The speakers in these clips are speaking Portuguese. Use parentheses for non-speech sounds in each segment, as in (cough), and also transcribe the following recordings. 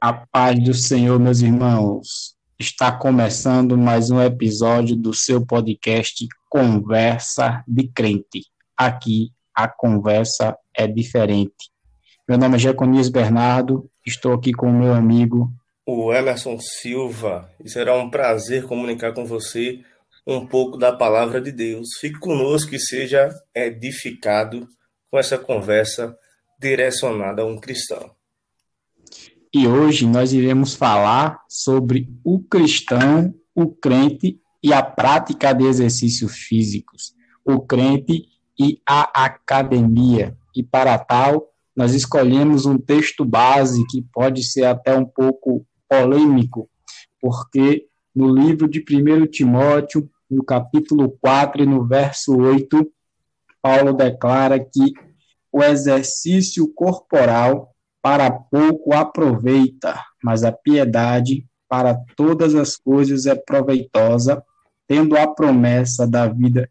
A paz do Senhor, meus irmãos. Está começando mais um episódio do seu podcast Conversa de Crente. Aqui a conversa é diferente. Meu nome é Jeconias Bernardo, estou aqui com o meu amigo o Emerson Silva e será um prazer comunicar com você um pouco da palavra de Deus. Fique conosco e seja edificado com essa conversa direcionada a um cristão. E hoje nós iremos falar sobre o cristão, o crente e a prática de exercícios físicos, o crente e a academia. E para tal, nós escolhemos um texto base que pode ser até um pouco polêmico, porque no livro de 1 Timóteo, no capítulo 4 e no verso 8, Paulo declara que o exercício corporal para pouco aproveita, mas a piedade para todas as coisas é proveitosa, tendo a promessa da vida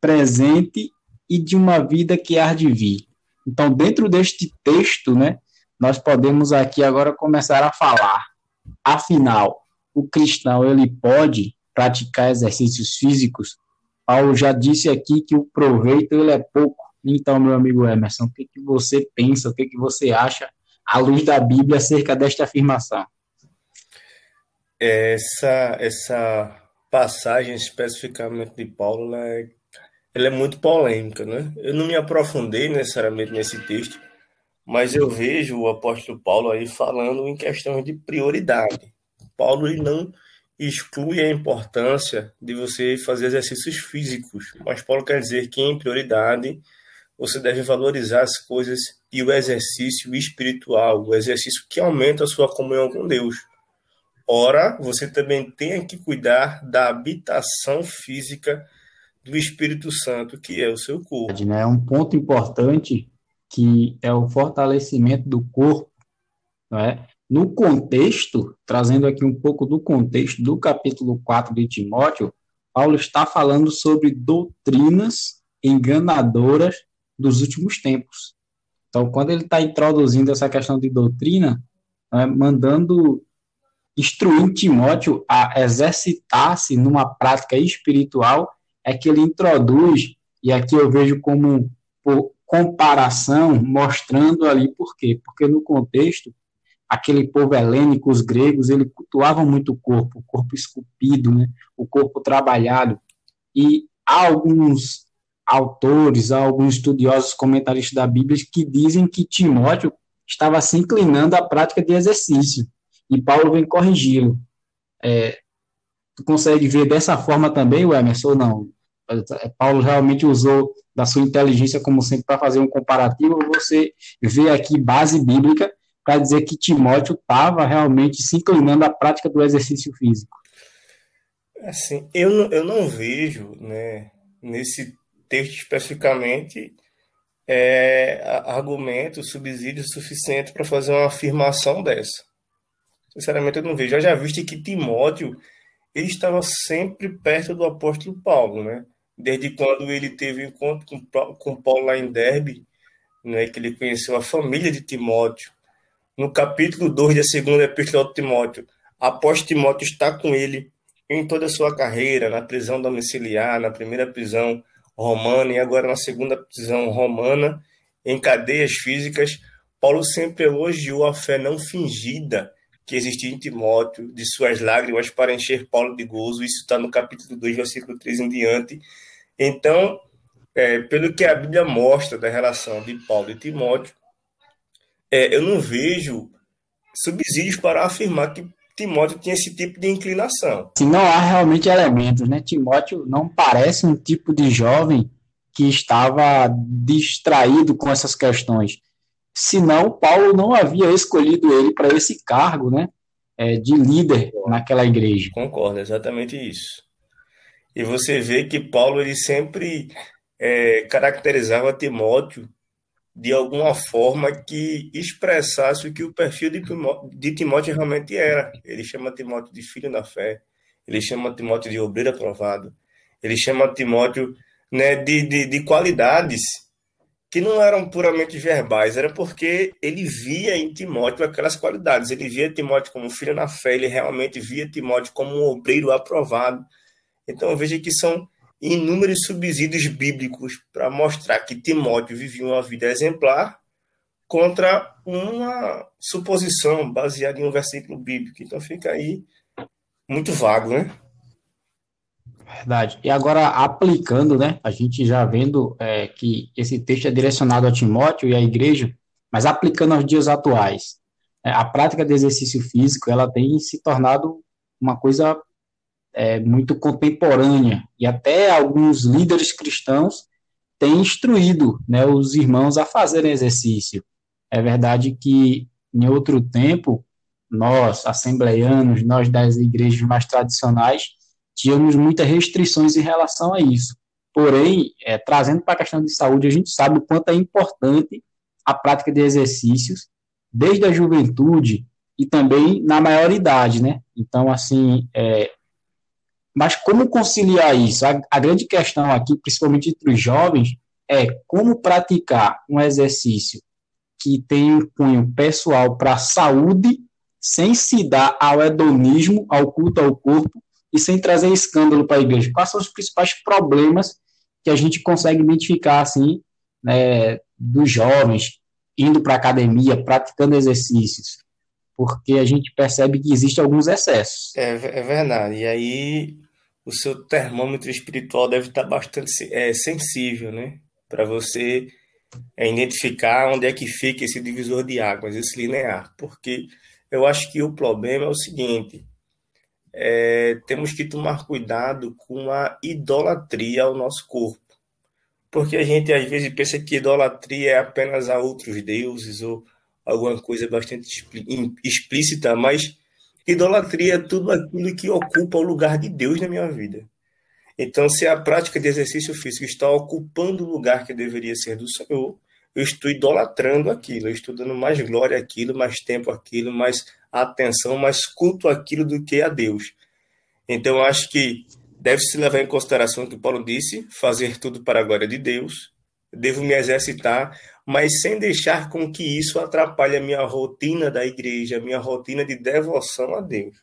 presente e de uma vida que há de vir. Então, dentro deste texto, né, nós podemos aqui agora começar a falar. Afinal, o cristão ele pode praticar exercícios físicos? Paulo já disse aqui que o proveito ele é pouco. Então, meu amigo Emerson, o que, que você pensa, o que, que você acha, à luz da Bíblia, acerca desta afirmação? Essa, essa passagem especificamente de Paulo, ela é, ela é muito polêmica, né? Eu não me aprofundei necessariamente nesse texto, mas eu vejo o apóstolo Paulo aí falando em questão de prioridade. Paulo não exclui a importância de você fazer exercícios físicos, mas Paulo quer dizer que em prioridade você deve valorizar as coisas e o exercício espiritual, o exercício que aumenta a sua comunhão com Deus. Ora, você também tem que cuidar da habitação física do Espírito Santo, que é o seu corpo. É um ponto importante que é o fortalecimento do corpo, não é? No contexto, trazendo aqui um pouco do contexto do capítulo 4 de Timóteo, Paulo está falando sobre doutrinas enganadoras dos últimos tempos. Então, quando ele está introduzindo essa questão de doutrina, né, mandando instruindo Timóteo a exercitar-se numa prática espiritual, é que ele introduz, e aqui eu vejo como por comparação, mostrando ali por quê? Porque no contexto, aquele povo helênico, os gregos, ele cultuavam muito o corpo, o corpo esculpido, né, o corpo trabalhado, e há alguns autores, alguns estudiosos comentaristas da Bíblia que dizem que Timóteo estava se inclinando à prática de exercício, e Paulo vem corrigi-lo. É, tu consegue ver dessa forma também, Emerson, ou não? É, Paulo realmente usou da sua inteligência, como sempre, para fazer um comparativo, você vê aqui base bíblica para dizer que Timóteo estava realmente se inclinando à prática do exercício físico. Assim, eu eu não vejo, né, nesse texto especificamente é, argumento, subsídio suficiente para fazer uma afirmação dessa. Sinceramente, eu não vejo. Eu já visto que Timóteo ele estava sempre perto do apóstolo Paulo, né? Desde quando ele teve encontro com, com Paulo lá em Derbe, né, que ele conheceu a família de Timóteo. No capítulo 2 da segunda epístola de Timóteo, após Timóteo estar com ele em toda a sua carreira, na prisão domiciliar, na primeira prisão, romana e agora na segunda prisão romana, em cadeias físicas, Paulo sempre elogiou a fé não fingida que existia em Timóteo, de suas lágrimas para encher Paulo de gozo. Isso está no capítulo 2, versículo 3 em diante. Então, é, pelo que a Bíblia mostra da relação de Paulo e Timóteo, é, eu não vejo subsídios para afirmar que Timóteo tinha esse tipo de inclinação. Se não há realmente elementos, né? Timóteo não parece um tipo de jovem que estava distraído com essas questões. Senão, Paulo não havia escolhido ele para esse cargo, né? É, de líder naquela igreja. Concordo, exatamente isso. E você vê que Paulo ele sempre é, caracterizava Timóteo de alguma forma que expressasse o que o perfil de de Timóteo realmente era. Ele chama Timóteo de filho da fé, ele chama Timóteo de obreiro aprovado, ele chama Timóteo né, de, de, de qualidades que não eram puramente verbais, era porque ele via em Timóteo aquelas qualidades. Ele via Timóteo como filho na fé, ele realmente via Timóteo como um obreiro aprovado. Então veja que são inúmeros subsídios bíblicos para mostrar que Timóteo vivia uma vida exemplar contra uma suposição baseada em um versículo bíblico. Então fica aí muito vago, né? Verdade. E agora, aplicando, né? A gente já vendo é, que esse texto é direcionado a Timóteo e à igreja, mas aplicando aos dias atuais, é, a prática de exercício físico, ela tem se tornado uma coisa é, muito contemporânea, e até alguns líderes cristãos têm instruído né, os irmãos a fazerem exercício. É verdade que, em outro tempo, nós, assembleianos, nós das igrejas mais tradicionais, tínhamos muitas restrições em relação a isso. Porém, é, trazendo para a questão de saúde, a gente sabe o quanto é importante a prática de exercícios, desde a juventude e também na maioridade, né? Então, assim, é, mas como conciliar isso? A, a grande questão aqui, principalmente entre os jovens, é como praticar um exercício que tem um cunho pessoal para a saúde, sem se dar ao hedonismo, ao culto ao corpo, e sem trazer escândalo para a igreja? Quais são os principais problemas que a gente consegue identificar, assim, né, dos jovens indo para a academia, praticando exercícios? Porque a gente percebe que existem alguns excessos. É, é verdade. E aí o seu termômetro espiritual deve estar bastante é, sensível, né? Para você é, identificar onde é que fica esse divisor de águas, esse linear. Porque eu acho que o problema é o seguinte: é, temos que tomar cuidado com a idolatria ao nosso corpo. Porque a gente às vezes pensa que idolatria é apenas a outros deuses ou alguma coisa bastante explícita, mas idolatria é tudo aquilo que ocupa o lugar de Deus na minha vida. Então, se a prática de exercício físico está ocupando o lugar que deveria ser do Senhor, eu estou idolatrando aquilo, eu estou dando mais glória àquilo, mais tempo àquilo, mais atenção, mais culto àquilo do que a Deus. Então, acho que deve-se levar em consideração o que Paulo disse, fazer tudo para a glória de Deus, devo me exercitar, mas sem deixar com que isso atrapalhe a minha rotina da igreja, a minha rotina de devoção a Deus.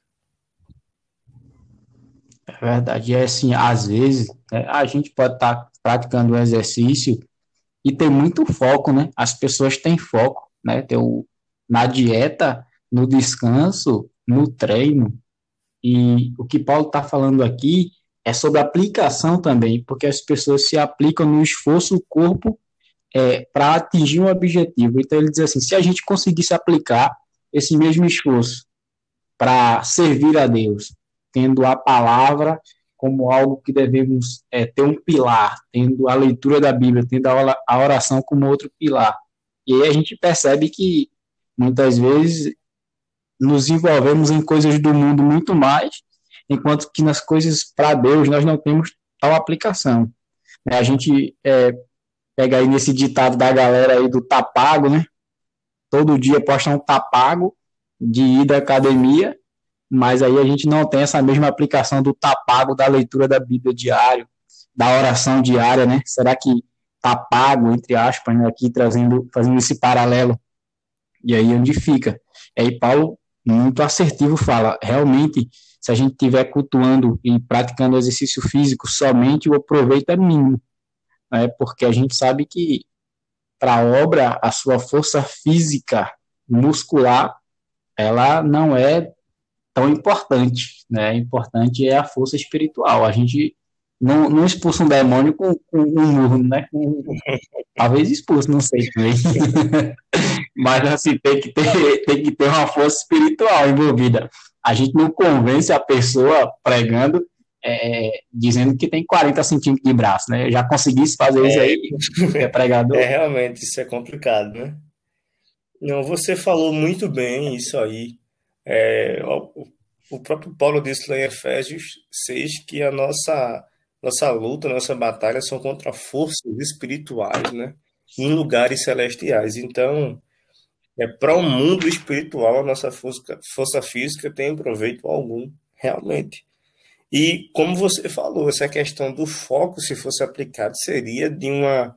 É verdade, é assim, às vezes né, a gente pode estar tá praticando o exercício e ter muito foco, né? As pessoas têm foco, né? Tem o, na dieta, no descanso, no treino. E o que Paulo está falando aqui é sobre aplicação também, porque as pessoas se aplicam no esforço, o corpo, é, para atingir um objetivo. Então ele diz assim: se a gente conseguisse aplicar esse mesmo esforço para servir a Deus, tendo a palavra como algo que devemos é, ter um pilar, tendo a leitura da Bíblia, tendo a oração como outro pilar. E aí a gente percebe que muitas vezes nos envolvemos em coisas do mundo muito mais, enquanto que nas coisas para Deus nós não temos tal aplicação. A gente é, pega aí nesse ditado da galera aí do tapago, né? Todo dia posta um tapago de ir da academia, mas aí a gente não tem essa mesma aplicação do tapago da leitura da Bíblia diário, da oração diária, né? Será que tá pago, entre aspas, né, aqui trazendo, fazendo esse paralelo? E aí onde fica? E aí Paulo, muito assertivo, fala, realmente, se a gente estiver cultuando e praticando exercício físico, somente o proveito é mínimo, né, porque a gente sabe que para a obra, a sua força física, muscular, ela não é tão importante, né? Importante é a força espiritual. A gente não, não expulsa um demônio com, com um murro, né? Com, (laughs) talvez expulso, não sei também. (laughs) Mas assim, tem que, ter, tem que ter uma força espiritual envolvida. A gente não convence a pessoa pregando é, dizendo que tem 40 centímetros de braço, né? Eu já conseguisse fazer é, isso aí, é pregador. (laughs) É, realmente, isso é complicado, né? Não, você falou muito bem isso aí. É, o, o, próprio Paulo disse lá em Efésios 6 que a nossa, nossa luta, nossa batalha são contra forças espirituais, né? Em lugares celestiais. Então, é para o mundo espiritual, a nossa força, força física tem proveito algum, realmente. E, como você falou, essa questão do foco, se fosse aplicado, seria de uma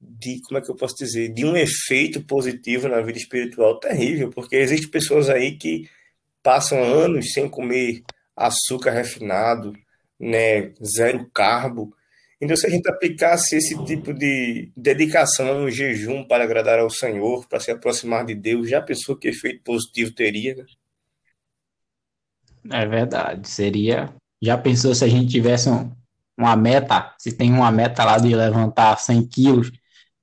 de, como é que eu posso dizer, de um efeito positivo na vida espiritual terrível, porque existem pessoas aí que passam anos sem comer açúcar refinado, né, zero carbo. Então, se a gente aplicasse esse tipo de dedicação no jejum para agradar ao Senhor, para se aproximar de Deus, já pensou que efeito positivo teria? Né? É verdade. Seria. Já pensou se a gente tivesse um, uma meta? Se tem uma meta lá de levantar 100 quilos,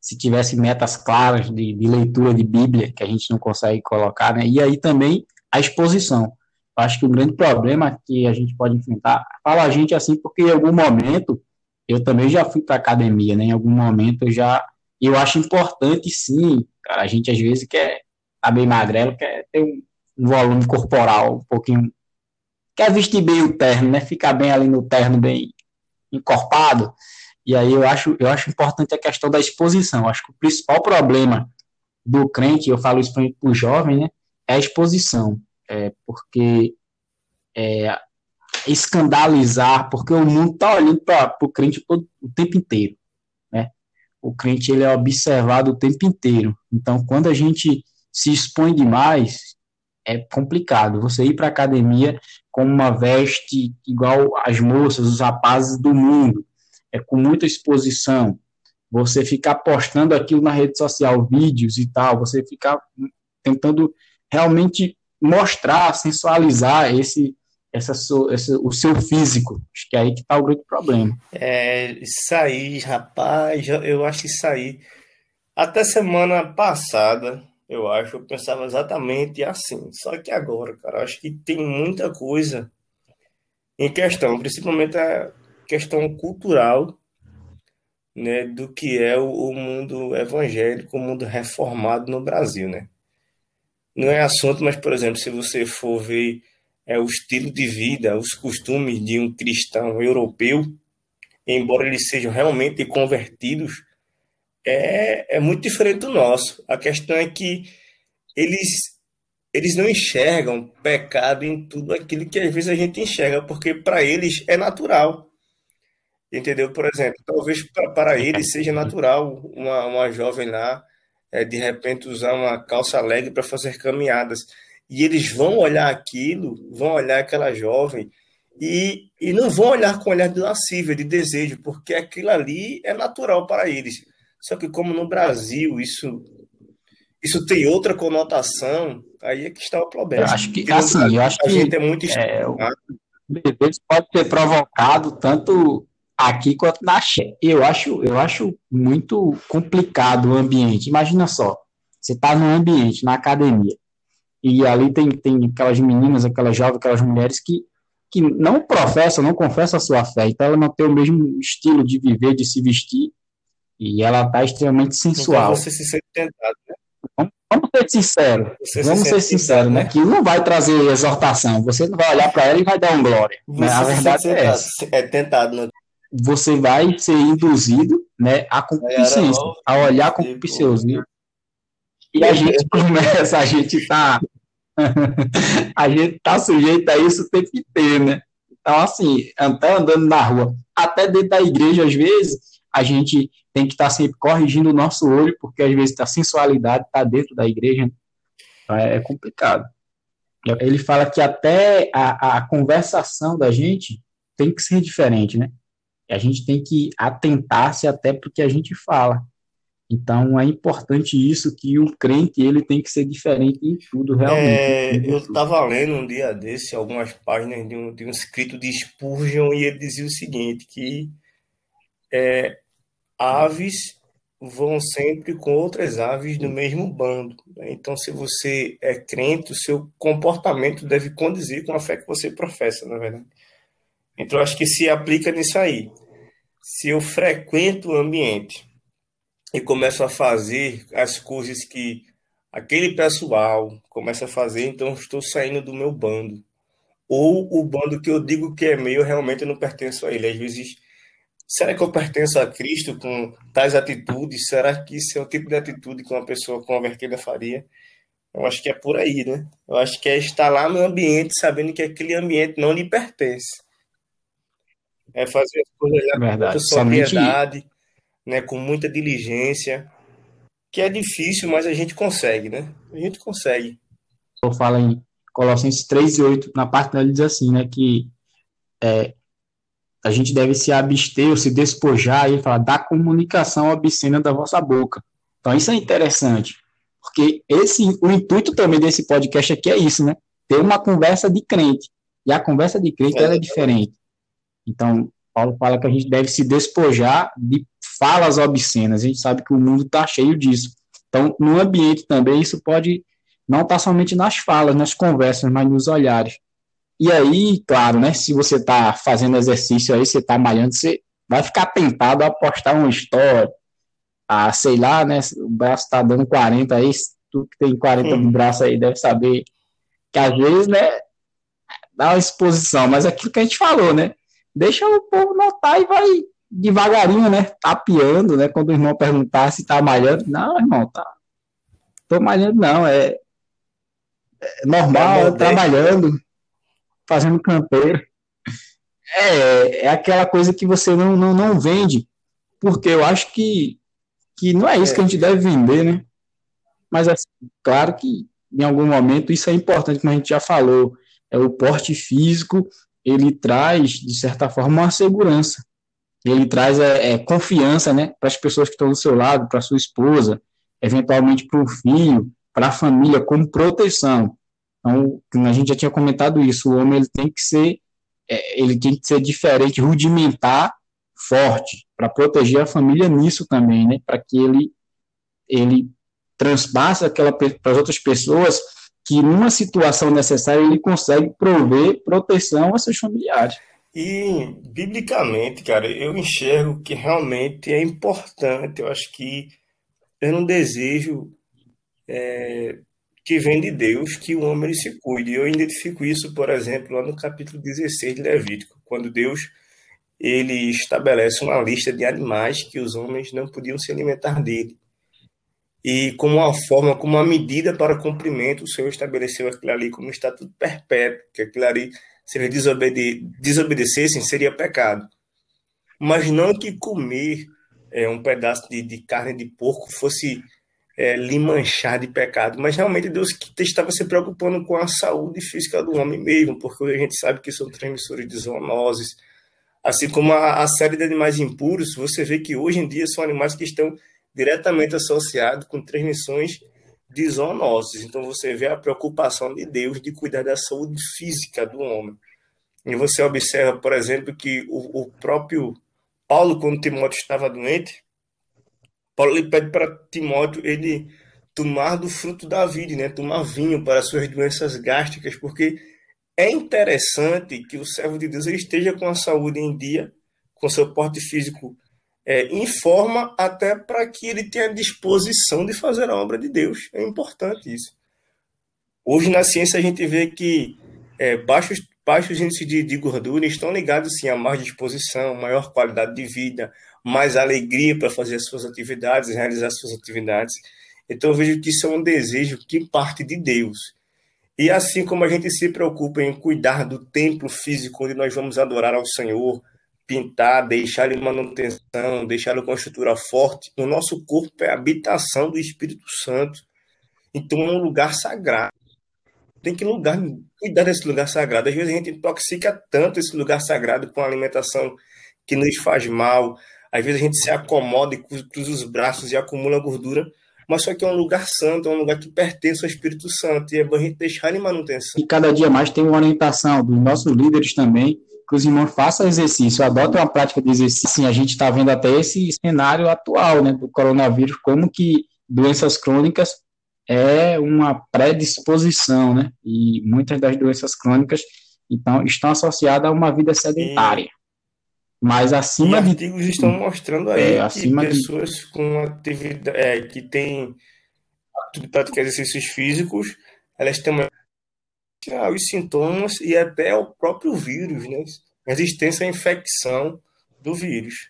se tivesse metas claras de, de leitura de Bíblia, que a gente não consegue colocar, né? E aí também a exposição. Eu acho que o grande problema que a gente pode enfrentar, fala a gente assim, porque em algum momento eu também já fui para academia, né? Em algum momento eu já. Eu acho importante, sim, cara. A gente às vezes quer tá bem magrelo, quer ter um, um volume corporal um pouquinho quer vestir bem o terno, né? Ficar bem ali no terno, bem encorpado. E aí eu acho, eu acho importante a questão da exposição. Eu acho que o principal problema do crente, eu falo isso para o jovem, né? É a exposição. É, porque é, escandalizar, porque o mundo está olhando para o crente todo, o tempo inteiro. Né? O crente ele é observado o tempo inteiro. Então, quando a gente se expõe demais, é complicado. Você ir para academia com uma veste igual as moças, os rapazes do mundo, é com muita exposição. Você ficar postando aquilo na rede social, vídeos e tal, você ficar tentando realmente mostrar, sensualizar esse, essa, o seu físico. Acho que é aí que está o grande problema. É, isso aí, rapaz, eu acho que isso aí. Até semana passada, eu acho, eu pensava exatamente assim. Só que agora, cara, acho que tem muita coisa em questão, principalmente a questão cultural, né, do que é o, o mundo evangélico, o mundo reformado no Brasil, né? Não é assunto, mas, por exemplo, se você for ver é, o estilo de vida, os costumes de um cristão europeu, embora eles sejam realmente convertidos, é, é muito diferente do nosso. A questão é que eles, eles não enxergam pecado em tudo aquilo que às vezes a gente enxerga, porque para eles é natural. Entendeu? Por exemplo, talvez para eles seja natural uma, uma jovem lá, é, de repente, usar uma calça alegre para fazer caminhadas. E eles vão olhar aquilo, vão olhar aquela jovem e, e não vão olhar com olhar de lascívia, de desejo, porque aquilo ali é natural para eles. Só que como no Brasil isso isso tem outra conotação, aí é que está o problema. Eu acho que assim, eu acho que a gente é muito é, o pode ser provocado tanto aqui quanto na Xé. Eu acho, eu acho muito complicado o ambiente. Imagina só, você está num ambiente, na academia, e ali tem, tem aquelas meninas, aquelas jovens, aquelas mulheres que, que não professam, não confessam a sua fé, então ela não tem o mesmo estilo de viver, de se vestir, e ela está extremamente sensual. Então você se sente tentado, né? Vamos, vamos ser sinceros. Você vamos se ser sinceros, né? né? Que não vai trazer exortação. Você não vai olhar para ela e vai dar um glória. Né? A verdade é essa. É tentado, né? Você vai ser induzido né, a concupiscência, a olhar com concupiscência. E a gente começa, a gente tá. (laughs) a gente tá sujeito a isso o tempo inteiro, né? Então, assim, até andando na rua, até dentro da igreja, às vezes, a gente tem que estar sempre corrigindo o nosso olho, porque às vezes a sensualidade está dentro da igreja. É, é complicado. Ele fala que até a, a conversação da gente tem que ser diferente, né? A gente tem que atentar-se até para o que a gente fala. Então é importante isso que o crente ele tem que ser diferente em tudo realmente. É, eu estava lendo um dia desse algumas páginas de um, de um escrito de Spurgeon e ele dizia o seguinte que é, aves vão sempre com outras aves do mesmo bando. Né? Então, se você é crente, o seu comportamento deve condizer com a fé que você professa, na verdade. Então, acho que se aplica nisso aí. Se eu frequento o ambiente e começo a fazer as coisas que aquele pessoal começa a fazer, então estou saindo do meu bando. Ou o bando que eu digo que é meu, realmente eu não pertenço a ele. Às vezes Será que eu pertenço a Cristo com tais atitudes? Será que isso é o tipo de atitude que uma pessoa convertida faria? Eu acho que é por aí, né? Eu acho que é estar lá no ambiente sabendo que aquele ambiente não lhe pertence. É fazer as coisas lá com sobriedade, né, com muita diligência, que é difícil, mas a gente consegue, né? A gente consegue. Eu falo em Colossenses 3 e 8, na parte dela diz assim, né, que é, a gente deve se abster ou se despojar, e ele fala, da comunicação obscena da vossa boca. Então isso é interessante, porque esse, o intuito também desse podcast aqui é isso, né? Ter uma conversa de crente. E a conversa de crente, é. ela é diferente. Então, Paulo fala que a gente deve se despojar de falas obscenas. A gente sabe que o mundo está cheio disso. Então, no ambiente também, isso pode não estar tá somente nas falas, nas conversas, mas nos olhares. E aí, claro, né, se você está fazendo exercício aí, você está malhando, você vai ficar tentado a postar uma história, a, sei lá, né, o braço está dando 40 aí, tu que tem 40 hum. no braço aí deve saber que às vezes, né, dá uma exposição, mas aquilo que a gente falou, né, deixa o povo notar e vai devagarinho, né? Tapeando, né? Quando o irmão perguntar se tá malhando, não, irmão, tá. Tô malhando, não, é, é normal, tá trabalhando, fazendo campeiro. É, é aquela coisa que você não, não, não vende, porque eu acho que, que não é isso é. que a gente deve vender, né? Mas, assim, claro que em algum momento isso é importante, como a gente já falou, é o porte físico ele traz, de certa forma, uma segurança. Ele traz é, é confiança né, para as pessoas que estão do seu lado, para sua esposa, eventualmente para o filho, para a família, como proteção. Então, a gente já tinha comentado isso, o homem ele tem que ser, é, ele tem que ser diferente, rudimentar, forte, para proteger a família nisso também, né, para que ele, ele transpasse aquela para as outras pessoas que numa situação necessária ele consegue prover proteção a seus familiares. E, biblicamente, cara, eu enxergo que realmente é importante. Eu acho que eu não desejo é, que vem de Deus que o homem se cuide. Eu identifico isso, por exemplo, lá no capítulo 16 de Levítico, quando Deus ele estabelece uma lista de animais que os homens não podiam se alimentar dele e como uma forma, como uma medida para cumprimento, o Senhor estabeleceu aquilo ali como um estatuto perpétuo, que aquilo ali, se eles desobede desobedecessem, seria pecado. Mas não que comer é, um pedaço de, de, carne de porco fosse é, lhe manchar de pecado, mas realmente Deus estava se preocupando com a saúde física do homem mesmo, porque a gente sabe que são transmissores de zoonoses, assim como a, a série de animais impuros, você vê que hoje em dia são animais que estão diretamente associado com transmissões de zoonoses. Então você vê a preocupação de Deus de cuidar da saúde física do homem. E você observa, por exemplo, que o, o próprio Paulo, quando Timóteo estava doente, Paulo lhe pede para Timóteo ele tomar do fruto da vida, né? tomar vinho para suas doenças gástricas, porque é interessante que o servo de Deus ele esteja com a saúde em dia, com seu porte físico é, informa até para que ele tenha disposição de fazer a obra de Deus. É importante isso. Hoje na ciência a gente vê que é, baixos, baixos índices de, de, gordura estão ligados sim a mais disposição, maior qualidade de vida, mais alegria para fazer as suas atividades, realizar as suas atividades. Então eu vejo que isso é um desejo que parte de Deus. E assim como a gente se preocupa em cuidar do templo físico onde nós vamos adorar ao Senhor, pintar, deixar em manutenção, deixar com estrutura forte. O nosso corpo é a habitação do Espírito Santo. Então é um lugar sagrado. Tem que lugar, cuidar desse lugar sagrado. Às vezes a gente intoxica tanto esse lugar sagrado com a alimentação que nos faz mal. Às vezes a gente se acomoda e cruza os braços e acumula gordura. Mas só que é um lugar santo, é um lugar que pertence ao Espírito Santo. E é bom a gente deixar em manutenção. E cada dia mais tem uma orientação dos nossos líderes também que os irmãos façam exercício, adotem uma prática de exercício. Sim, a gente está vendo até esse cenário atual né, do coronavírus, como que doenças crônicas é uma predisposição, né? E muitas das doenças crônicas então estão associadas a uma vida sedentária. Mas acima e artigos de, estão mostrando aí é, que pessoas de, com atividade é, que têm prática de exercícios físicos, elas têm os sintomas e até o próprio vírus, né? Resistência à infecção do vírus.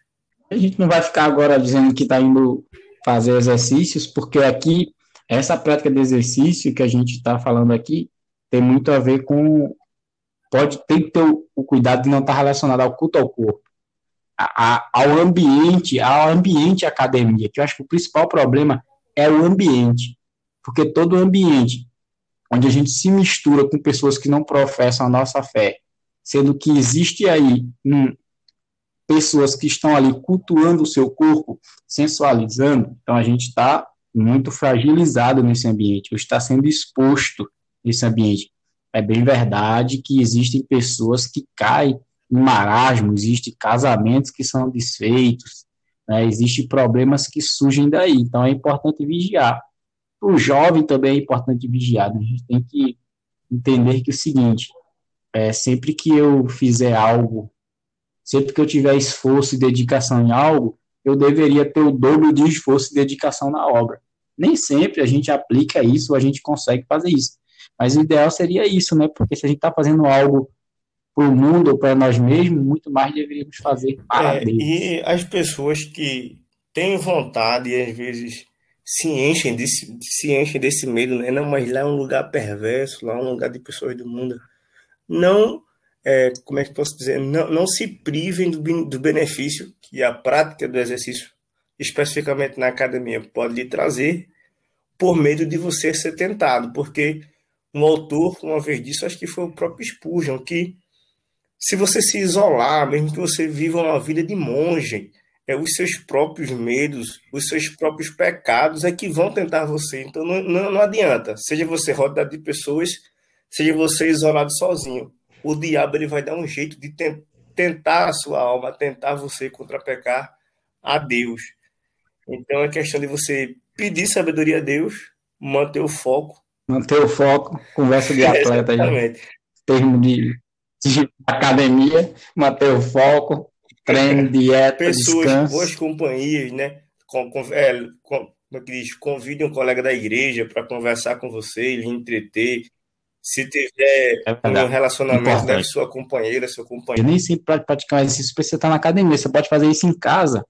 A gente não vai ficar agora dizendo que está indo fazer exercícios, porque aqui, essa prática de exercício que a gente está falando aqui, tem muito a ver com. Pode ter que ter o, o cuidado de não estar tá relacionado ao culto ao corpo. A, ao ambiente, ao ambiente academia, que eu acho que o principal problema é o ambiente, porque todo ambiente onde a gente se mistura com pessoas que não professam a nossa fé, sendo que existe aí hum, pessoas que estão ali cultuando o seu corpo, sensualizando, então a gente está muito fragilizado nesse ambiente, ou está sendo exposto nesse ambiente. É bem verdade que existem pessoas que caem em marasmo, existem casamentos que são desfeitos, né, existem problemas que surgem daí, então é importante vigiar. O jovem também é importante vigiar, né? a gente tem que entender que é o seguinte, é, sempre que eu fizer algo, sempre que eu tiver esforço e dedicação em algo, eu deveria ter o dobro de esforço e dedicação na obra. Nem sempre a gente aplica isso, a gente consegue fazer isso. Mas o ideal seria isso, né? Porque se a gente está fazendo algo para o mundo ou para nós mesmos, muito mais deveríamos fazer para é, Deus. E as pessoas que têm vontade e às vezes se enchem desse, se enchem desse medo, né? Não, mas lá é um lugar perverso, lá é um lugar de pessoas do mundo. Não, é, como é que posso dizer? Não, não se privem do, do benefício que a prática do exercício especificamente na academia, pode lhe trazer por medo de você ser tentado, porque um autor, uma vez disso, acho que foi o próprio Spurgeon, que se você se isolar, mesmo que você viva uma vida de monge, é os seus próprios medos, os seus próprios pecados é que vão tentar você. Então não, não, não adianta, seja você rodeado de pessoas, seja você isolado sozinho. O diabo ele vai dar um jeito de tentar a sua alma, tentar você contra pecar a Deus. Então é questão de você pedir sabedoria a Deus, manter o foco. Manter o foco, conversa de (laughs) atleta aí. Termo de, de, (laughs) academia, manter o foco, treino, dieta, Pessoas, descanso. boas companhias, né? Com, com, é, com, como é diz, convide um colega da igreja para conversar com você, lhe entreter. Se tiver é um relacionamento, deve sua companheira, seu companheiro. Eu nem sempre praticar exercício precisa estar na academia, você pode fazer isso em casa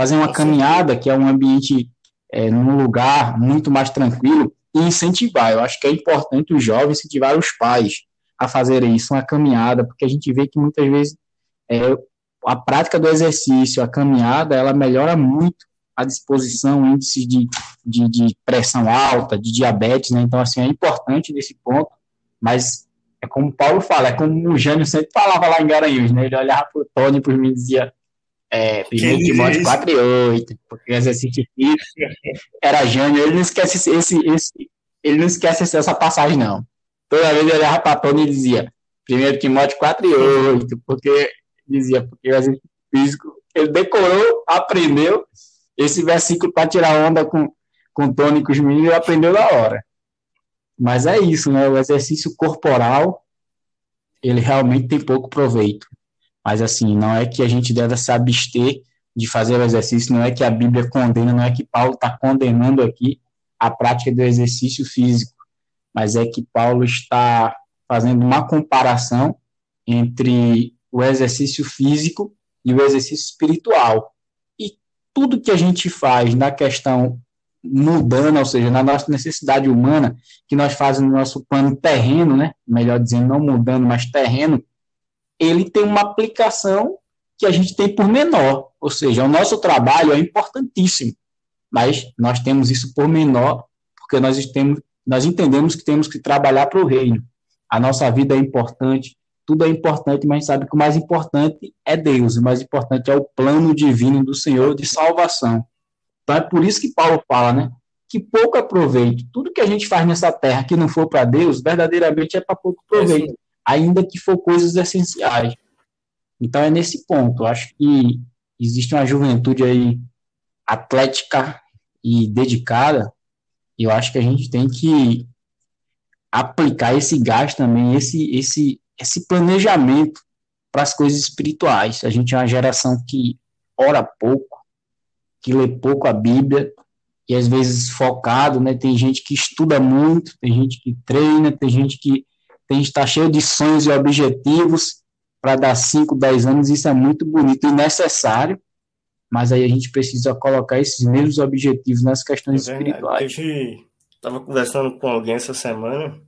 fazer uma caminhada, que é um ambiente é, num lugar muito mais tranquilo, e incentivar. Eu acho que é importante os jovens incentivar os pais a fazerem isso, uma caminhada, porque a gente vê que muitas vezes é, a prática do exercício, a caminhada, ela melhora muito a disposição, índice de, de, de pressão alta, de diabetes, né? Então, assim, é importante nesse ponto, mas é como o Paulo fala, é como o Jânio sempre falava lá em Garanhuns, né? Ele olhava para o Tony e para mim e dizia, é, 1 Timóteo 4 e 8, porque exercício físico era Jânio, ele não esquece esse, esse, ele não esquece essa passagem, não. Toda vez ele olhava para Tony e dizia 1 Timóteo 4 e 8, porque dizia, porque o exercício físico, ele decorou, aprendeu esse versículo para tirar onda com, com Tony com os meninos, aprendeu na hora. Mas é isso, né? O exercício corporal, ele realmente tem pouco proveito. Mas assim, não é que a gente deve se abster de fazer o exercício, não é que a Bíblia condena, não é que Paulo está condenando aqui a prática do exercício físico, mas é que Paulo está fazendo uma comparação entre o exercício físico e o exercício espiritual. E tudo que a gente faz na questão mudando, ou seja, na nossa necessidade humana, que nós fazemos no nosso plano terreno, né? Melhor dizendo, não mudando, mas terreno, ele tem uma aplicação que a gente tem por menor, ou seja, o nosso trabalho é importantíssimo, mas nós temos isso por menor porque nós temos, nós entendemos que temos que trabalhar para o reino. A nossa vida é importante, tudo é importante, mas a gente sabe que o mais importante é Deus, o mais importante é o plano divino do Senhor de salvação. Então é por isso que Paulo fala, né? Que pouco aproveito. Tudo que a gente faz nessa terra que não for para Deus, verdadeiramente é para pouco proveito ainda que for coisas essenciais. Então é nesse ponto. Acho que existe uma juventude aí atlética e dedicada, e eu acho que a gente tem que aplicar esse gás também, esse, esse, esse planejamento para as coisas espirituais. A gente é uma geração que ora pouco, que lê pouco a Bíblia, e às vezes focado, né? Tem gente que estuda muito, tem gente que treina, tem gente que está cheio de sonhos e objetivos para dar 5, 10 anos, isso é muito bonito e necessário, mas aí a gente precisa colocar esses mesmos objetivos nas questões é espirituais. Eu estava conversando com alguém essa semana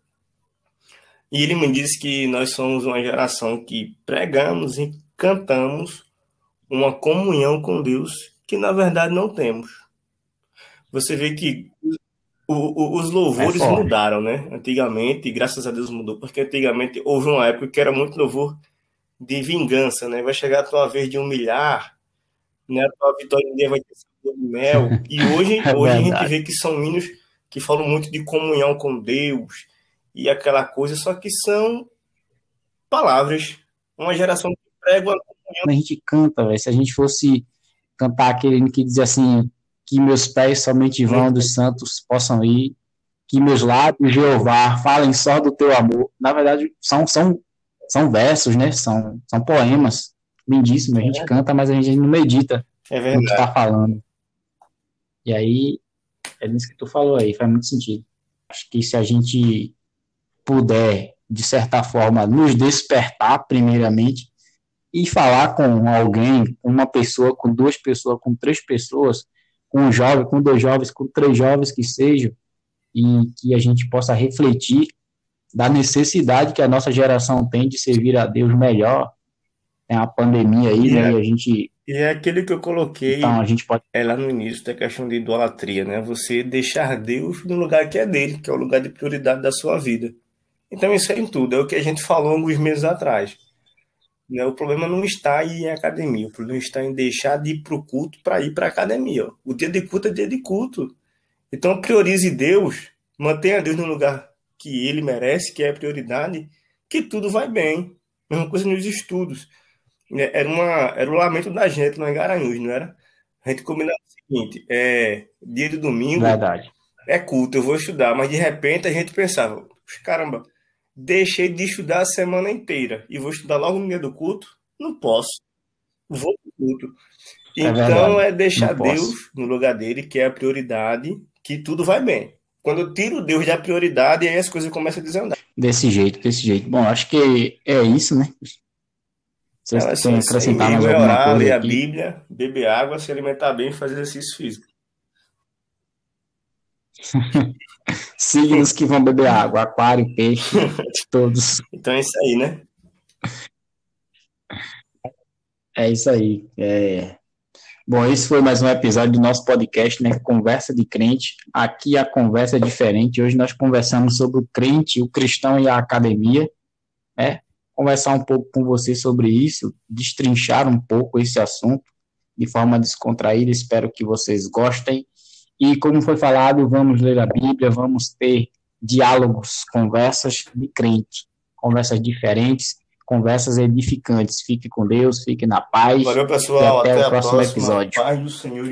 e ele me disse que nós somos uma geração que pregamos e cantamos uma comunhão com Deus que na verdade não temos. Você vê que o, o, os louvores é mudaram, né? Antigamente, graças a Deus mudou, porque antigamente houve uma época que era muito louvor de vingança, né? Vai chegar a tua vez de humilhar, né? A vitória em dia vai ter sabor de mel. E hoje, (laughs) é hoje a gente vê que são hinos que falam muito de comunhão com Deus e aquela coisa, só que são palavras. Uma geração que prega uma comunhão. A gente canta, se a gente fosse cantar aquele que diz assim, que meus pés somente vão dos santos possam ir, que meus lábios, Jeová, falem só do teu amor. Na verdade, são, são, são versos, né? São, são poemas lindíssimos. A gente é. canta, mas a gente não medita é no que está falando. E aí, é nisso que tu falou aí, faz muito sentido. Acho que se a gente puder, de certa forma, nos despertar, primeiramente, e falar com alguém, com uma pessoa, com duas pessoas, com três pessoas, com um jovem, com dois jovens, com três jovens que sejam, e que a gente possa refletir da necessidade que a nossa geração tem de servir a Deus melhor. Tem a pandemia aí, e né? É, e a gente. E é aquele que eu coloquei então, a gente pode... é lá no início da questão de idolatria, né? Você deixar Deus no lugar que é dele, que é o lugar de prioridade da sua vida. Então, isso é em tudo. É o que a gente falou alguns meses atrás. Né? O problema não está em academia, o problema está em deixar de ir para o culto para ir para a academia. Ó. O dia de culto é dia de culto. Então priorize Deus, mantenha Deus no lugar que ele merece, que é a prioridade, que tudo vai bem. Mesma coisa nos estudos. É, era, uma, era o lamento da gente lá em Garanhuns, não era? A gente combinava o seguinte: é, dia de domingo Verdade. é culto, eu vou estudar, mas de repente a gente pensava, caramba, deixei de estudar a semana inteira e vou estudar logo no dia do culto? Não posso. Vou pro culto. É então é, é deixar Deus no lugar dele, que é a prioridade, que tudo vai bem. Quando eu tiro Deus da prioridade, aí as coisas começam a desandar. Desse jeito, desse jeito. Bom, acho que é isso, né? Vocês Ela, têm acrescentar mais alguma orar, coisa ler aqui? a Bíblia, beber água, se alimentar bem e fazer exercício físico. (laughs) signos que vão beber água, aquário, peixe, todos. (laughs) Então é isso aí, né? É isso aí. É... Bom, esse foi mais um episódio do nosso podcast, né? Conversa de crente. Aqui a conversa é diferente. Hoje nós conversamos sobre o crente, o cristão e a academia, né? Conversar um pouco com você sobre isso, destrinchar um pouco esse assunto de forma descontraída. Espero que vocês gostem. E, como foi falado, vamos ler a Bíblia, vamos ter diálogos, conversas de crente, conversas diferentes, conversas edificantes. Fique com Deus, fique na paz. Valeu, pessoal. E até, até o próximo próxima. episódio. Paz do Senhor.